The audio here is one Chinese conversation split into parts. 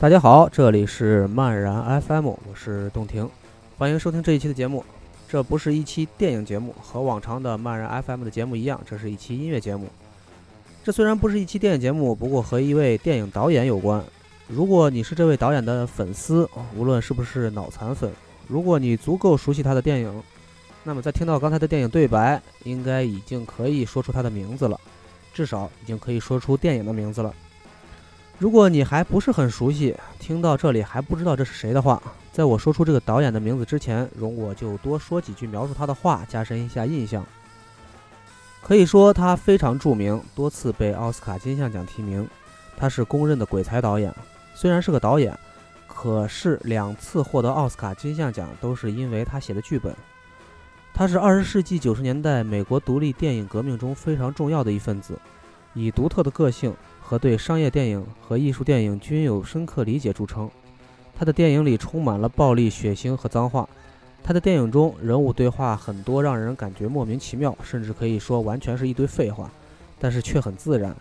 大家好，这里是漫然 FM，我是洞庭，欢迎收听这一期的节目。这不是一期电影节目，和往常的漫然 FM 的节目一样，这是一期音乐节目。这虽然不是一期电影节目，不过和一位电影导演有关。如果你是这位导演的粉丝，无论是不是脑残粉，如果你足够熟悉他的电影，那么在听到刚才的电影对白，应该已经可以说出他的名字了，至少已经可以说出电影的名字了。如果你还不是很熟悉，听到这里还不知道这是谁的话，在我说出这个导演的名字之前，容我就多说几句描述他的话，加深一下印象。可以说他非常著名，多次被奥斯卡金像奖提名。他是公认的鬼才导演，虽然是个导演，可是两次获得奥斯卡金像奖都是因为他写的剧本。他是二十世纪九十年代美国独立电影革命中非常重要的一份子，以独特的个性。和对商业电影和艺术电影均有深刻理解著称。他的电影里充满了暴力、血腥和脏话。他的电影中人物对话很多，让人感觉莫名其妙，甚至可以说完全是一堆废话，但是却很自然。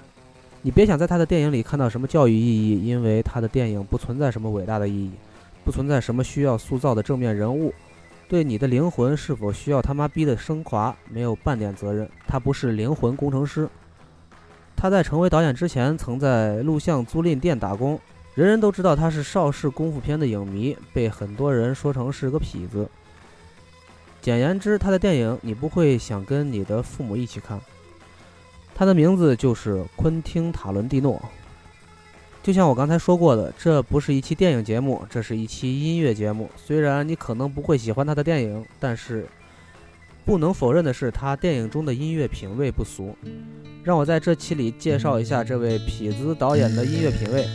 你别想在他的电影里看到什么教育意义，因为他的电影不存在什么伟大的意义，不存在什么需要塑造的正面人物，对你的灵魂是否需要他妈逼的升华没有半点责任。他不是灵魂工程师。他在成为导演之前，曾在录像租赁店打工。人人都知道他是邵氏功夫片的影迷，被很多人说成是个痞子。简言之，他的电影你不会想跟你的父母一起看。他的名字就是昆汀·塔伦蒂诺。就像我刚才说过的，这不是一期电影节目，这是一期音乐节目。虽然你可能不会喜欢他的电影，但是不能否认的是，他电影中的音乐品味不俗。让我在这期里介绍一下这位痞子导演的音乐品味。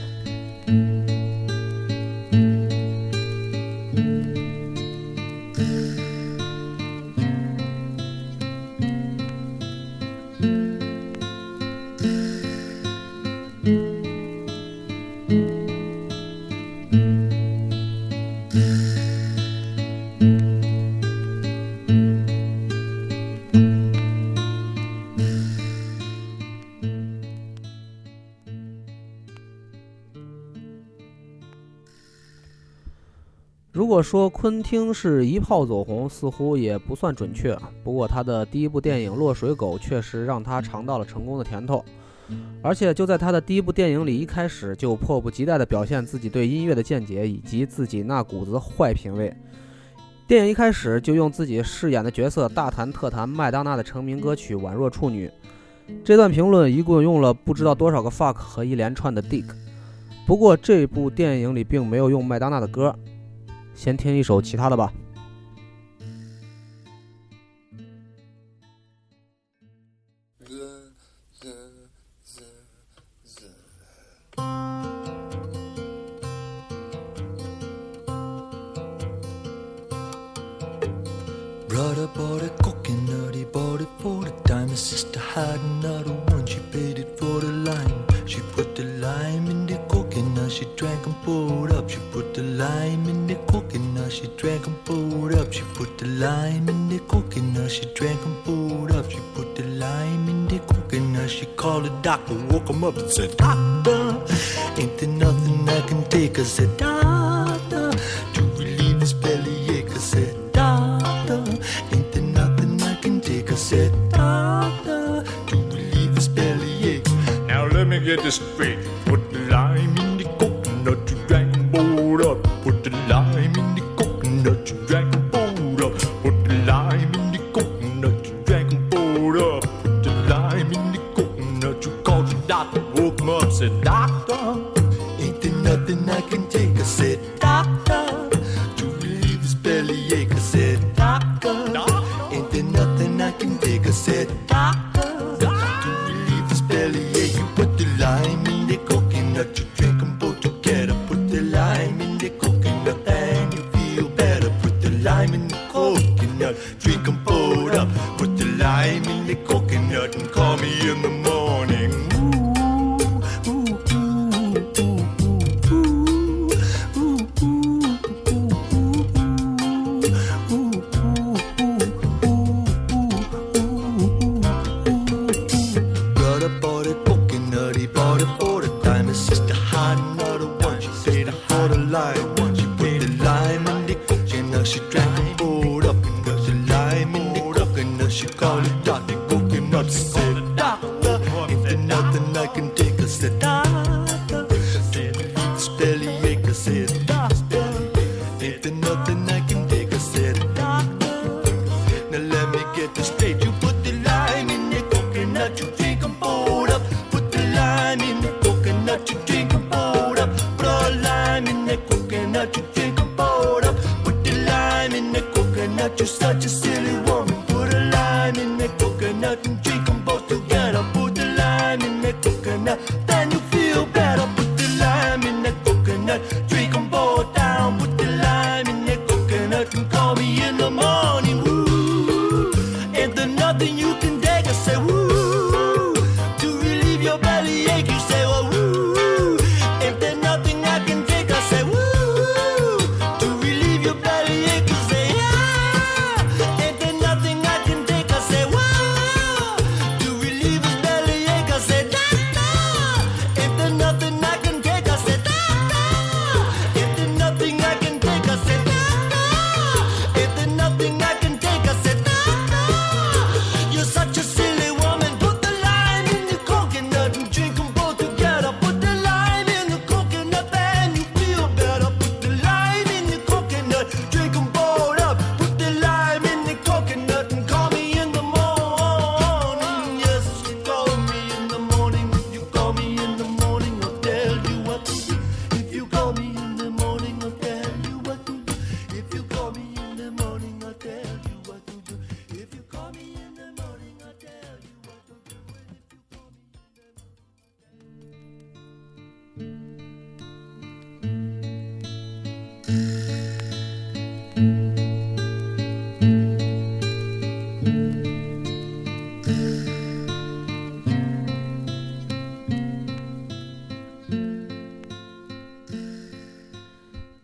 说昆汀是一炮走红，似乎也不算准确。不过他的第一部电影《落水狗》确实让他尝到了成功的甜头，而且就在他的第一部电影里，一开始就迫不及待地表现自己对音乐的见解以及自己那股子坏品味。电影一开始就用自己饰演的角色大谈特谈麦当娜的成名歌曲《宛若处女》。这段评论一共用了不知道多少个 fuck 和一连串的 dick。不过这部电影里并没有用麦当娜的歌。先听一首其他的吧。Said,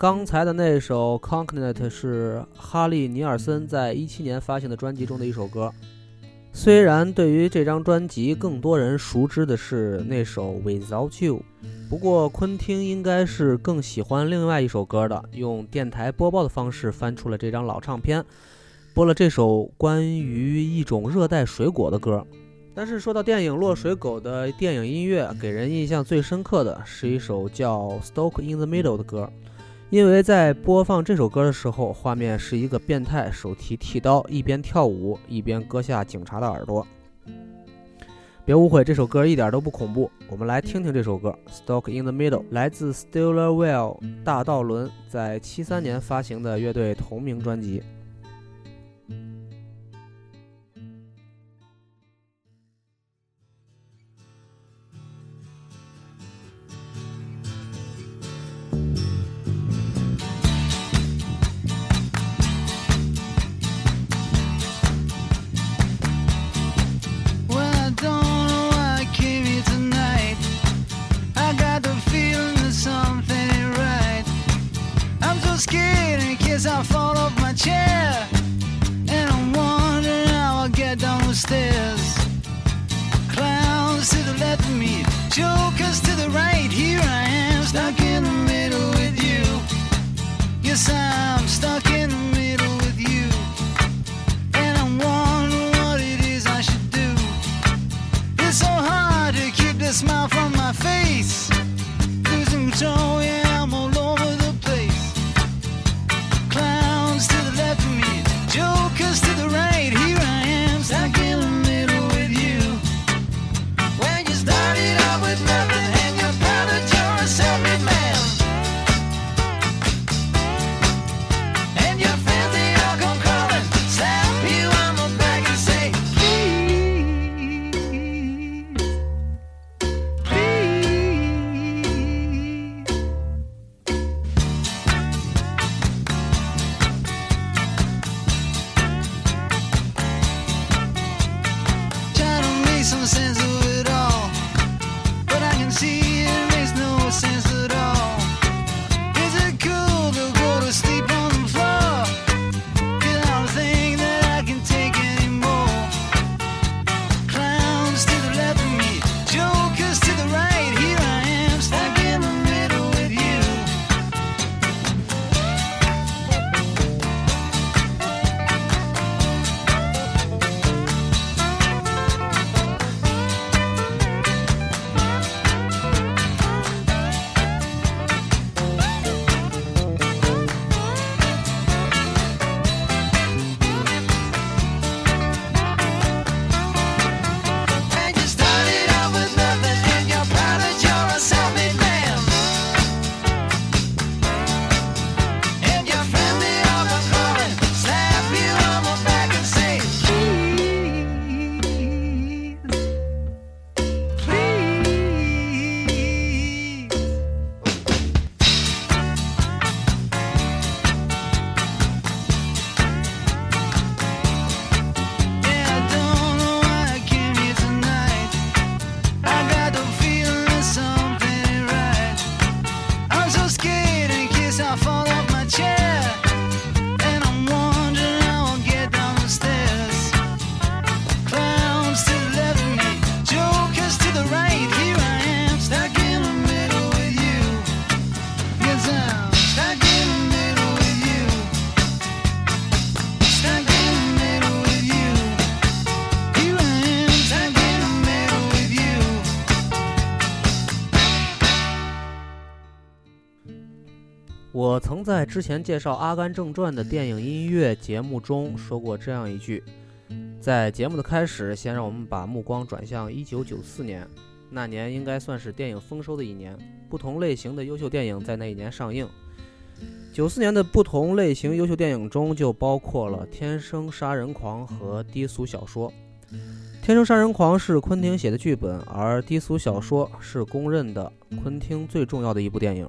刚才的那首《Concrete》是哈利·尼尔森在一七年发行的专辑中的一首歌。虽然对于这张专辑，更多人熟知的是那首《Without You》，不过昆汀应该是更喜欢另外一首歌的。用电台播报的方式翻出了这张老唱片，播了这首关于一种热带水果的歌。但是说到电影《落水狗》的电影音乐，给人印象最深刻的是一首叫《Stoke in the Middle》的歌。因为在播放这首歌的时候，画面是一个变态手提剃刀，一边跳舞一边割下警察的耳朵。别误会，这首歌一点都不恐怖。我们来听听这首歌《Stuck in the Middle》，来自 Stillerwell 大道伦在七三年发行的乐队同名专辑。as I fall off my chair. And I'm wondering how I get down the stairs. Clowns to the left of me, 我曾在之前介绍《阿甘正传》的电影音乐节目中说过这样一句：在节目的开始，先让我们把目光转向1994年，那年应该算是电影丰收的一年，不同类型的优秀电影在那一年上映。九四年的不同类型优秀电影中，就包括了《天生杀人狂》和低俗小说。《天生杀人狂》是昆汀写的剧本，而低俗小说是公认的昆汀最重要的一部电影。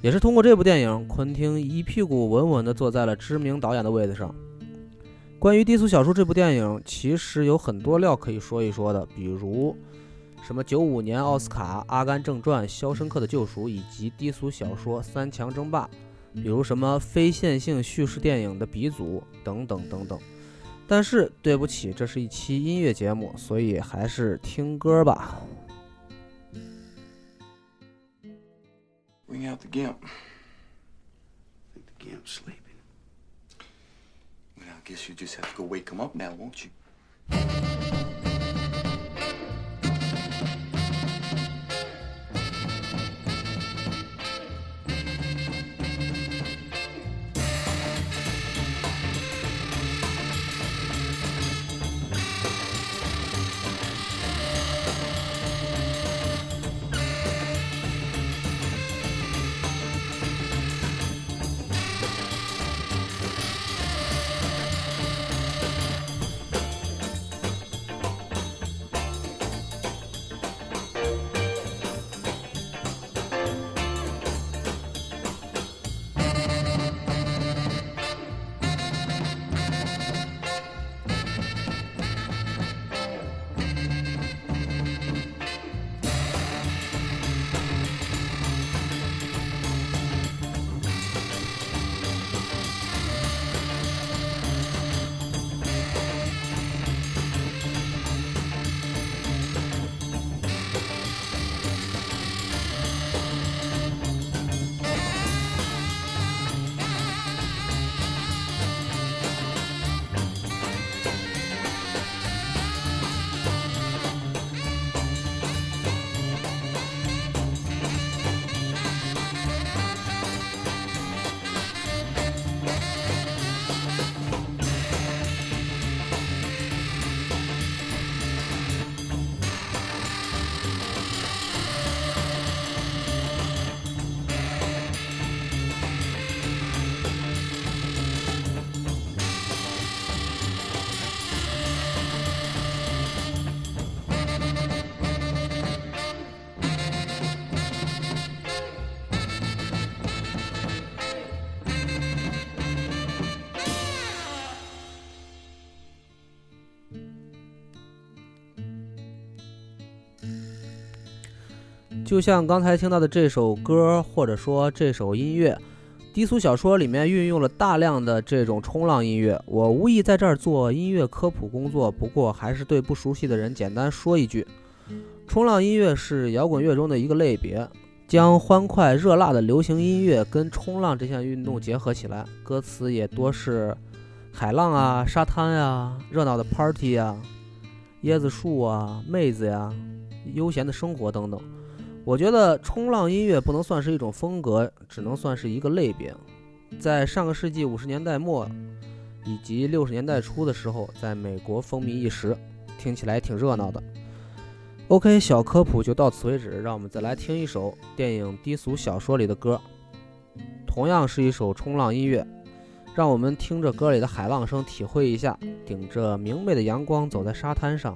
也是通过这部电影，昆汀一屁股稳稳地坐在了知名导演的位子上。关于低俗小说这部电影，其实有很多料可以说一说的，比如什么九五年奥斯卡《阿甘正传》《肖申克的救赎》以及低俗小说《三强争霸》。比如什么非线性叙事电影的鼻祖等等等等，但是对不起，这是一期音乐节目，所以还是听歌吧。Bring out the gimp. I think the gimp's sleeping. Well, I guess you just have to go wake him up now, won't you?《就像刚才听到的这首歌，或者说这首音乐，低俗小说里面运用了大量的这种冲浪音乐。我无意在这儿做音乐科普工作，不过还是对不熟悉的人简单说一句：冲浪音乐是摇滚乐中的一个类别，将欢快热辣的流行音乐跟冲浪这项运动结合起来，歌词也多是海浪啊、沙滩啊、热闹的 party 啊、椰子树啊、妹子呀、悠闲的生活等等。我觉得冲浪音乐不能算是一种风格，只能算是一个类别。在上个世纪五十年代末以及六十年代初的时候，在美国风靡一时，听起来挺热闹的。OK，小科普就到此为止，让我们再来听一首电影《低俗小说》里的歌，同样是一首冲浪音乐，让我们听着歌里的海浪声，体会一下顶着明媚的阳光走在沙滩上。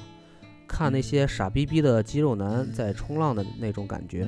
看那些傻逼逼的肌肉男在冲浪的那种感觉。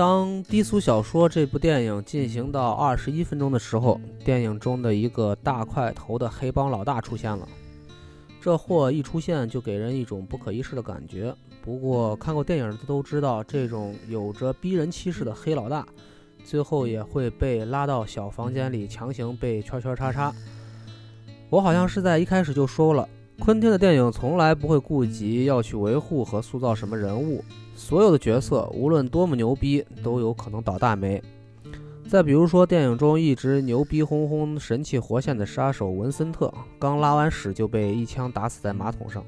当低俗小说这部电影进行到二十一分钟的时候，电影中的一个大块头的黑帮老大出现了。这货一出现就给人一种不可一世的感觉。不过看过电影的都知道，这种有着逼人气势的黑老大，最后也会被拉到小房间里强行被圈圈叉叉。我好像是在一开始就说了，昆汀的电影从来不会顾及要去维护和塑造什么人物，所有的角色无论多么牛逼，都有可能倒大霉。再比如说，电影中一直牛逼哄哄、神气活现的杀手文森特，刚拉完屎就被一枪打死在马桶上。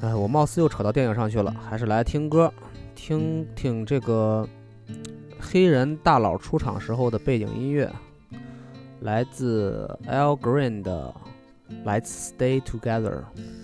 哎，我貌似又扯到电影上去了，还是来听歌，听听这个黑人大佬出场时候的背景音乐，来自 Al Green 的《Let's Stay Together》。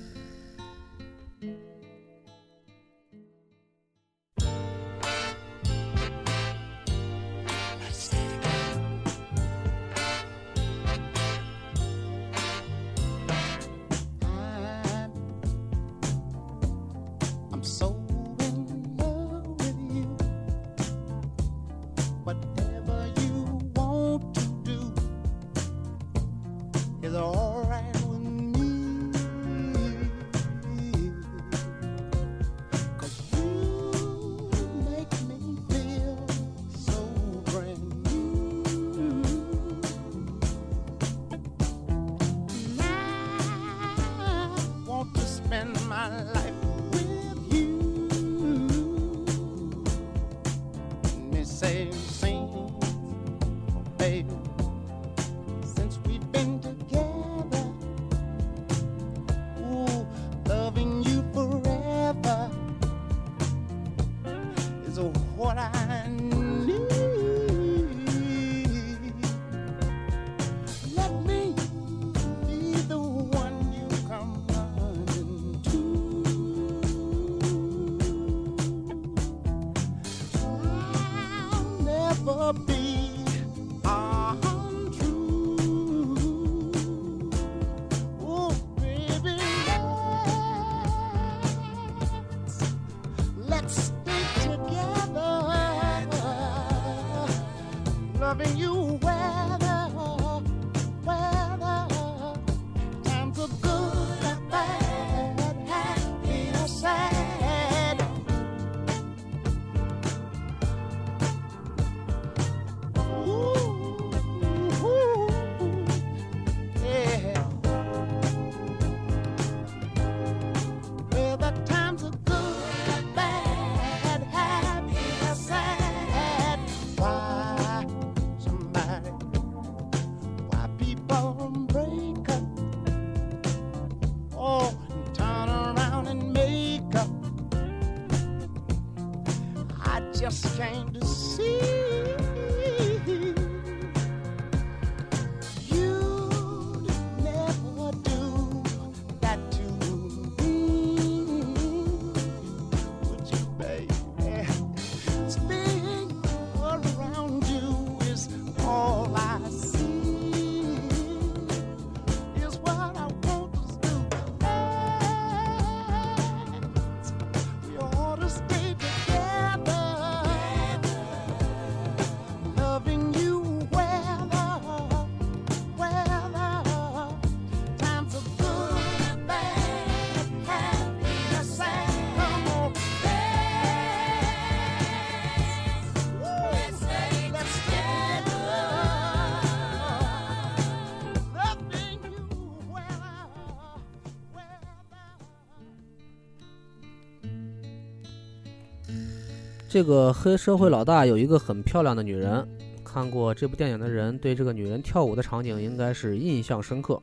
这个黑社会老大有一个很漂亮的女人，看过这部电影的人对这个女人跳舞的场景应该是印象深刻，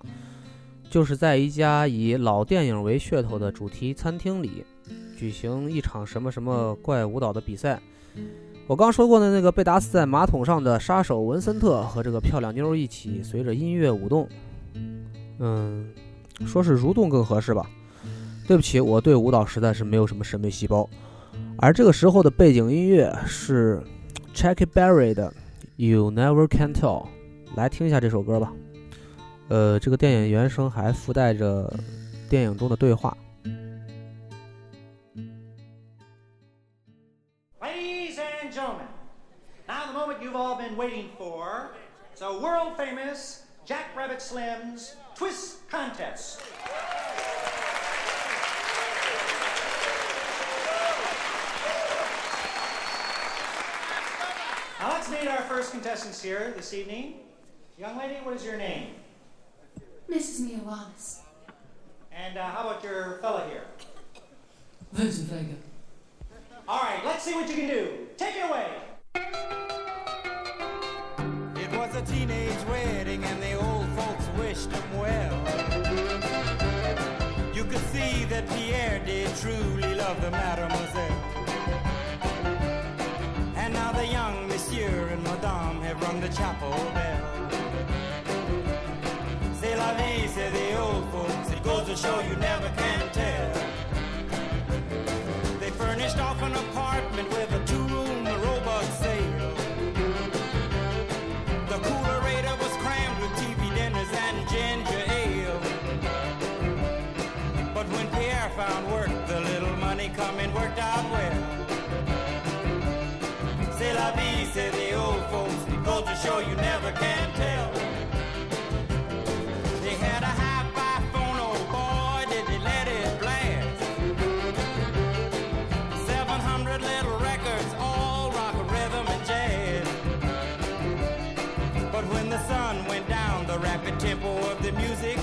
就是在一家以老电影为噱头的主题餐厅里举行一场什么什么怪舞蹈的比赛。我刚说过的那个被打死在马桶上的杀手文森特和这个漂亮妞儿一起随着音乐舞动，嗯，说是蠕动更合适吧。对不起，我对舞蹈实在是没有什么审美细胞。而这个时候的背景音乐是 Chucky Berry 的《You Never Can Tell》，来听一下这首歌吧。呃，这个电影原声还附带着电影中的对话。Ladies and gentlemen, now the moment you've all been waiting for. It's a world famous Jack Rabbit Slim's Twist Contest. Now let's meet our first contestants here this evening. Young lady, what is your name? Mrs. Mia Wallace. And uh, how about your fella here? Vincent Vega. All right, let's see what you can do. Take it away. It was a teenage wedding and the old folks wished him well. You could see that Pierre did truly love the mademoiselle. And now the young and have rung the chapel bell. C'est la vie, say the old folks. It goes to show you never can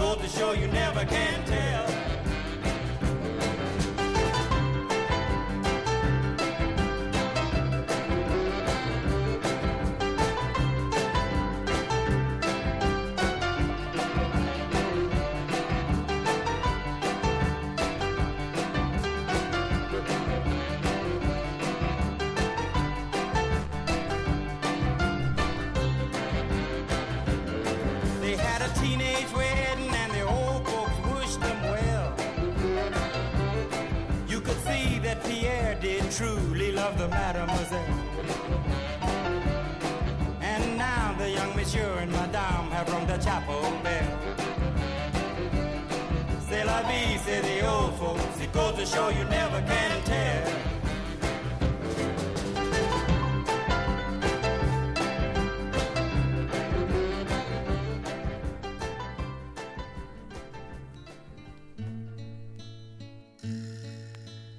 Goes to show you never can tell.《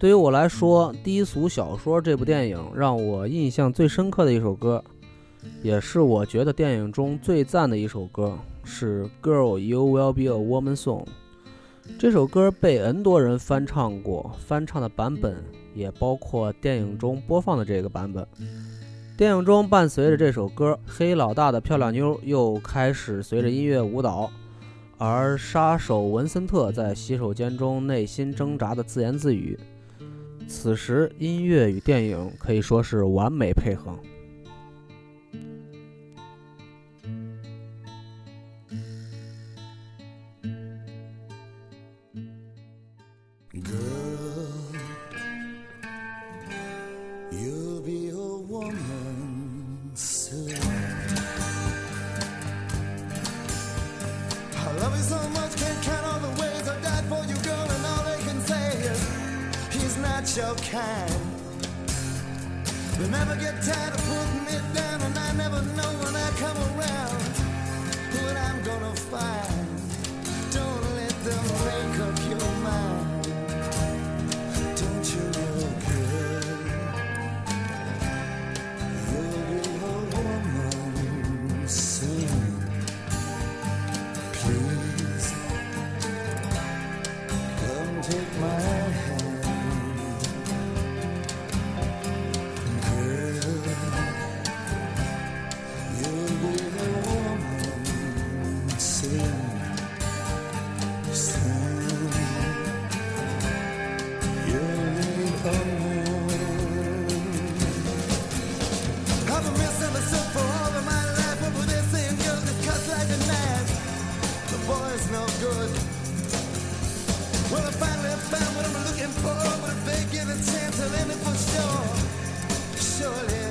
对于我来说，《低俗小说》这部电影让我印象最深刻的一首歌，也是我觉得电影中最赞的一首歌，是《Girl You Will Be a Woman Song》。这首歌被 N 多人翻唱过，翻唱的版本也包括电影中播放的这个版本。电影中伴随着这首歌，黑老大的漂亮妞又开始随着音乐舞蹈，而杀手文森特在洗手间中内心挣扎的自言自语。此时，音乐与电影可以说是完美配合。Surely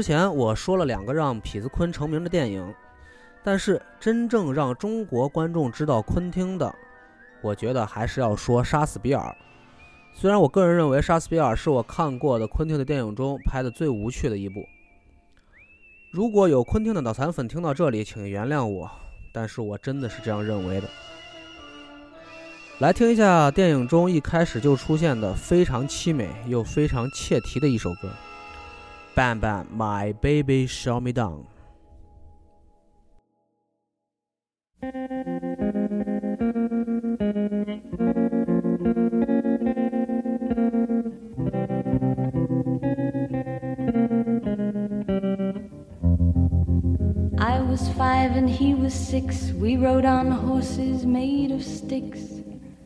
之前我说了两个让痞子昆成名的电影，但是真正让中国观众知道昆汀的，我觉得还是要说《杀死比尔》。虽然我个人认为《杀死比尔》是我看过的昆汀的电影中拍的最无趣的一部。如果有昆汀的脑残粉听到这里，请原谅我，但是我真的是这样认为的。来听一下电影中一开始就出现的非常凄美又非常切题的一首歌。Bang bang, my baby, shut me down. I was five and he was six. We rode on horses made of sticks.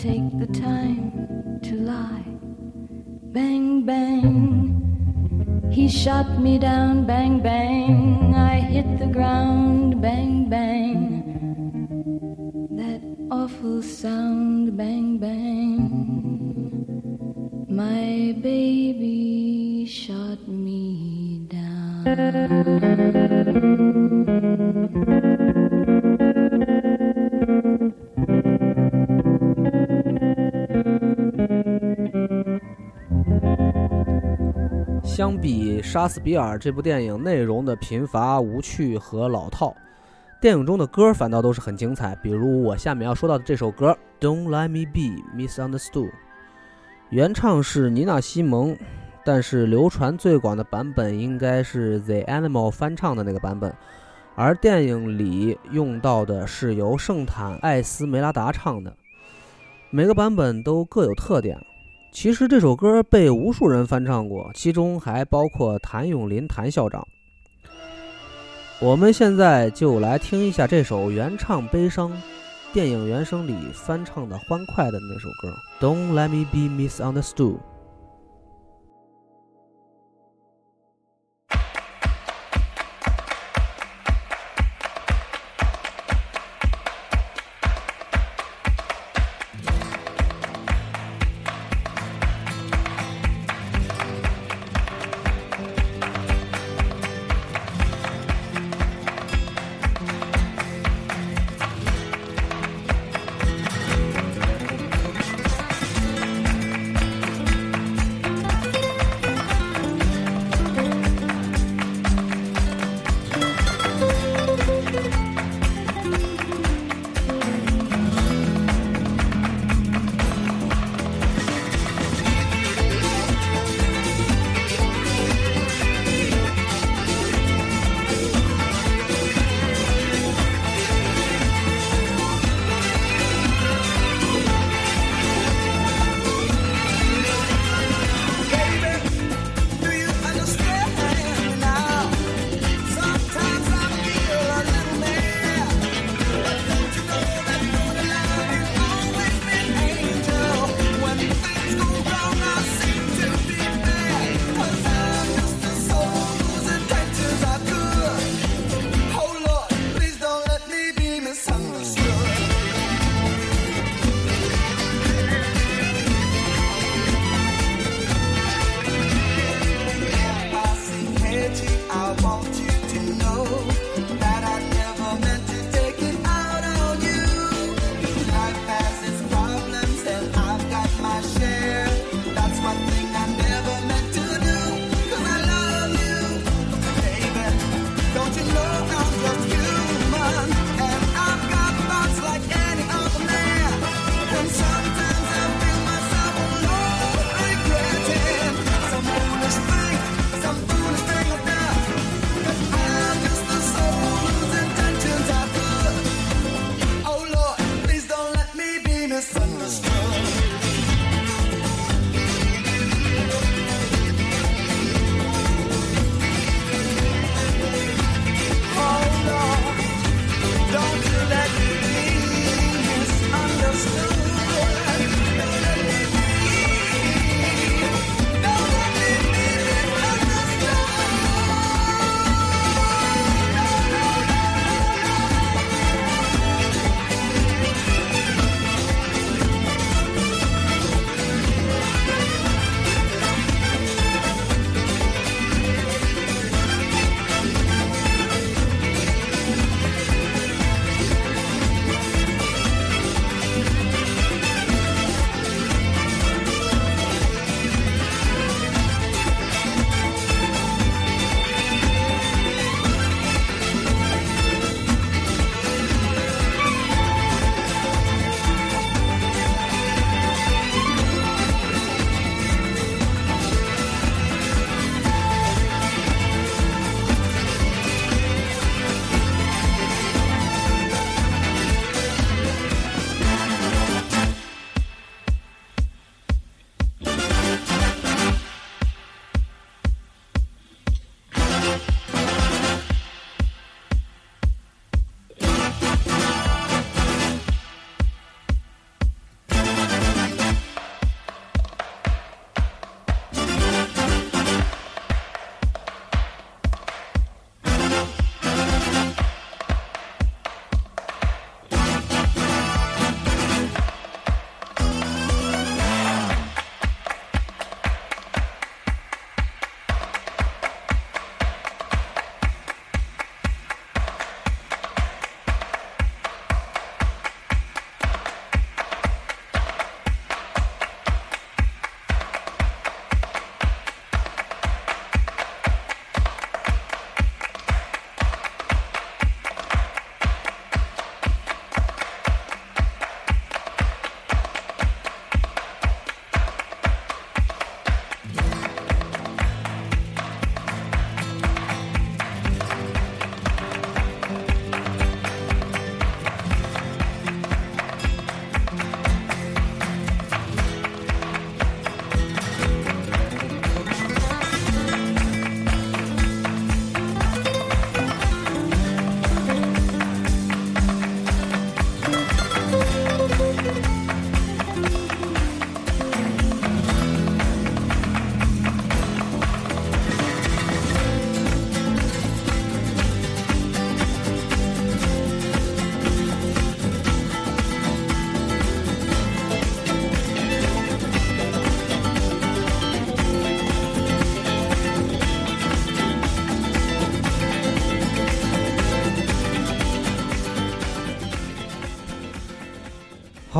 take the time to lie. Bang, bang. He shot me down, bang, bang. 相比《杀死比尔》这部电影内容的贫乏无趣和老套，电影中的歌反倒都是很精彩。比如我下面要说到的这首歌《Don't Let Me Be Misunderstood》，原唱是妮娜·西蒙，但是流传最广的版本应该是 The Animal 翻唱的那个版本，而电影里用到的是由圣坦·艾斯梅拉达唱的。每个版本都各有特点。其实这首歌被无数人翻唱过，其中还包括谭咏麟谭校长。我们现在就来听一下这首原唱悲伤，电影原声里翻唱的欢快的那首歌《Don't Let Me Be Misunderstood》。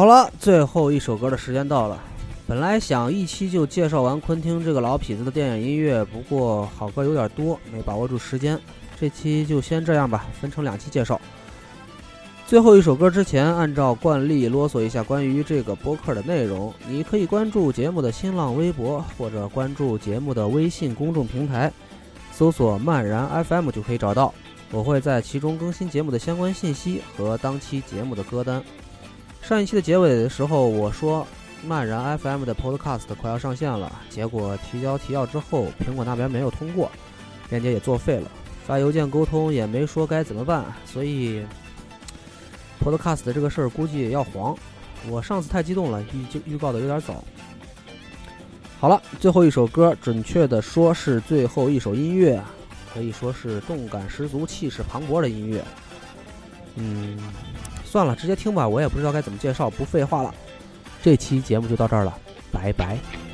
好了，最后一首歌的时间到了。本来想一期就介绍完昆汀这个老痞子的电影音乐，不过好歌有点多，没把握住时间。这期就先这样吧，分成两期介绍。最后一首歌之前，按照惯例啰嗦一下关于这个播客的内容。你可以关注节目的新浪微博，或者关注节目的微信公众平台，搜索“漫然 FM” 就可以找到。我会在其中更新节目的相关信息和当期节目的歌单。上一期的结尾的时候，我说漫然 FM 的 Podcast 快要上线了，结果提交提要之后，苹果那边没有通过，链接也作废了，发邮件沟通也没说该怎么办，所以。Podcast 这个事儿估计要黄，我上次太激动了，预就预告的有点早。好了，最后一首歌，准确的说是最后一首音乐，可以说是动感十足、气势磅礴的音乐。嗯，算了，直接听吧，我也不知道该怎么介绍，不废话了。这期节目就到这儿了，拜拜。